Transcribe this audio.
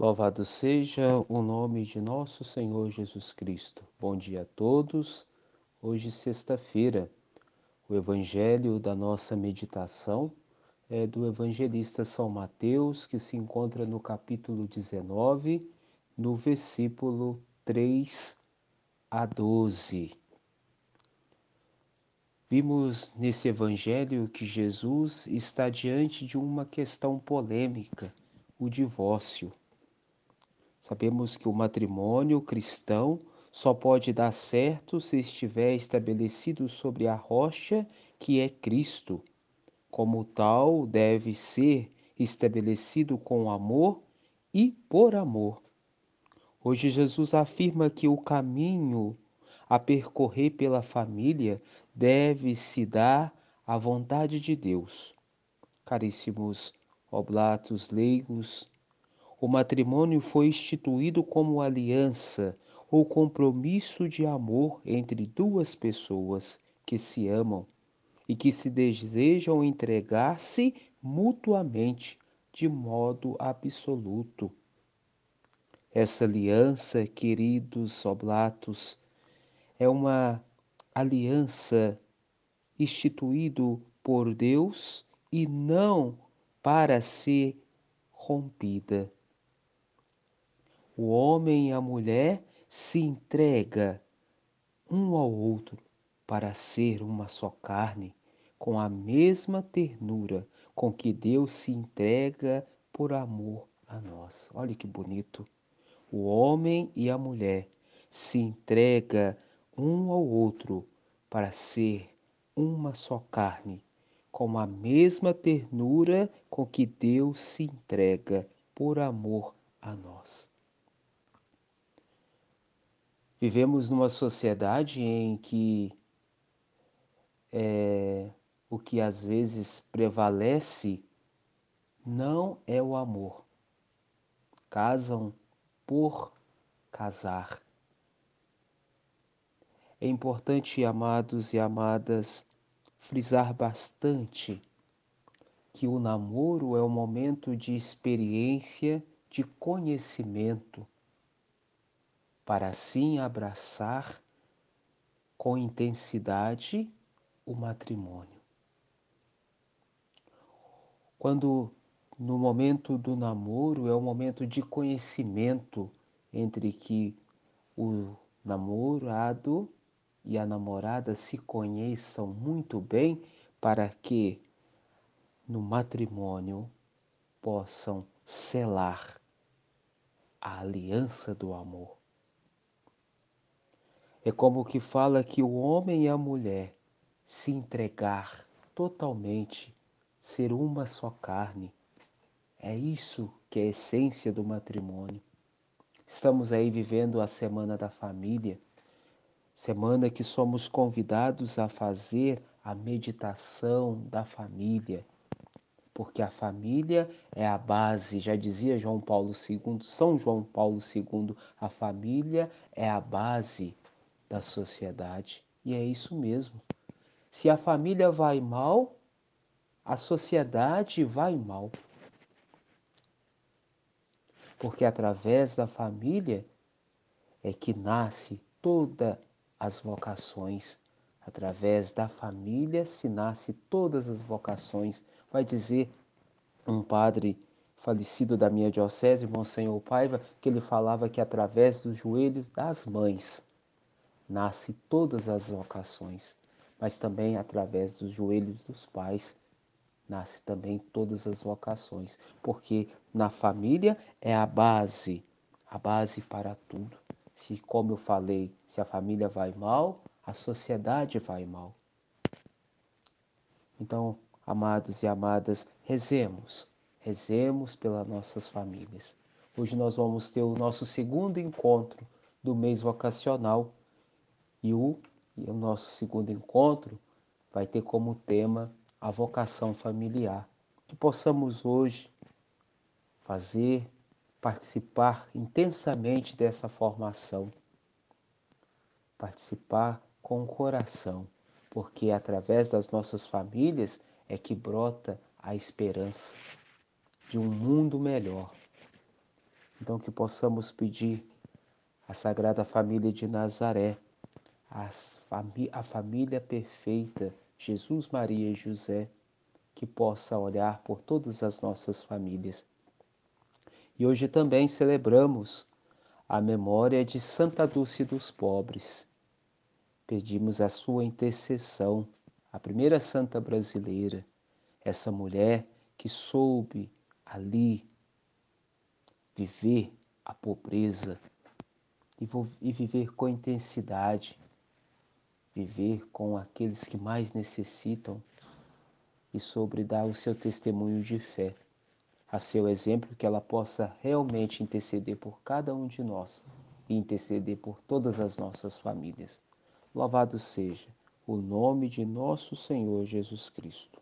Louvado seja o nome de nosso Senhor Jesus Cristo. Bom dia a todos. Hoje, sexta-feira, o evangelho da nossa meditação é do evangelista São Mateus, que se encontra no capítulo 19, no versículo 3 a 12. Vimos nesse evangelho que Jesus está diante de uma questão polêmica, o divórcio. Sabemos que o matrimônio cristão só pode dar certo se estiver estabelecido sobre a rocha que é Cristo. Como tal, deve ser estabelecido com amor e por amor. Hoje, Jesus afirma que o caminho a percorrer pela família deve se dar à vontade de Deus. Caríssimos oblatos leigos, o matrimônio foi instituído como aliança ou compromisso de amor entre duas pessoas que se amam e que se desejam entregar-se mutuamente de modo absoluto. Essa aliança, queridos oblatos, é uma aliança instituído por Deus e não para ser rompida. O homem e a mulher se entrega um ao outro para ser uma só carne, com a mesma ternura com que Deus se entrega por amor a nós. Olha que bonito. O homem e a mulher se entrega um ao outro para ser uma só carne, com a mesma ternura com que Deus se entrega por amor a nós. Vivemos numa sociedade em que é, o que às vezes prevalece não é o amor. Casam por casar é importante, amados e amadas, frisar bastante que o namoro é um momento de experiência, de conhecimento, para assim abraçar com intensidade o matrimônio. Quando no momento do namoro é um momento de conhecimento entre que o namorado e a namorada se conheçam muito bem para que no matrimônio possam selar a aliança do amor. É como que fala que o homem e a mulher se entregar totalmente, ser uma só carne. É isso que é a essência do matrimônio. Estamos aí vivendo a semana da família semana que somos convidados a fazer a meditação da família, porque a família é a base, já dizia João Paulo II, São João Paulo II, a família é a base da sociedade. E é isso mesmo. Se a família vai mal, a sociedade vai mal. Porque através da família é que nasce toda as vocações. Através da família se nasce todas as vocações. Vai dizer um padre falecido da minha diocese, Monsenhor Paiva, que ele falava que através dos joelhos das mães nasce todas as vocações, mas também através dos joelhos dos pais nasce também todas as vocações, porque na família é a base, a base para tudo. Se, como eu falei, se a família vai mal, a sociedade vai mal. Então, amados e amadas, rezemos, rezemos pelas nossas famílias. Hoje nós vamos ter o nosso segundo encontro do mês vocacional e o, e o nosso segundo encontro vai ter como tema a vocação familiar. Que possamos hoje fazer, participar intensamente dessa formação participar com o coração, porque é através das nossas famílias é que brota a esperança de um mundo melhor. Então, que possamos pedir à Sagrada Família de Nazaré, a família perfeita, Jesus, Maria e José, que possa olhar por todas as nossas famílias. E hoje também celebramos a memória de Santa Dulce dos Pobres. Pedimos a sua intercessão, a primeira santa brasileira, essa mulher que soube ali viver a pobreza e viver com intensidade, viver com aqueles que mais necessitam e sobre dar o seu testemunho de fé, a seu exemplo que ela possa realmente interceder por cada um de nós e interceder por todas as nossas famílias. Louvado seja o nome de nosso Senhor Jesus Cristo.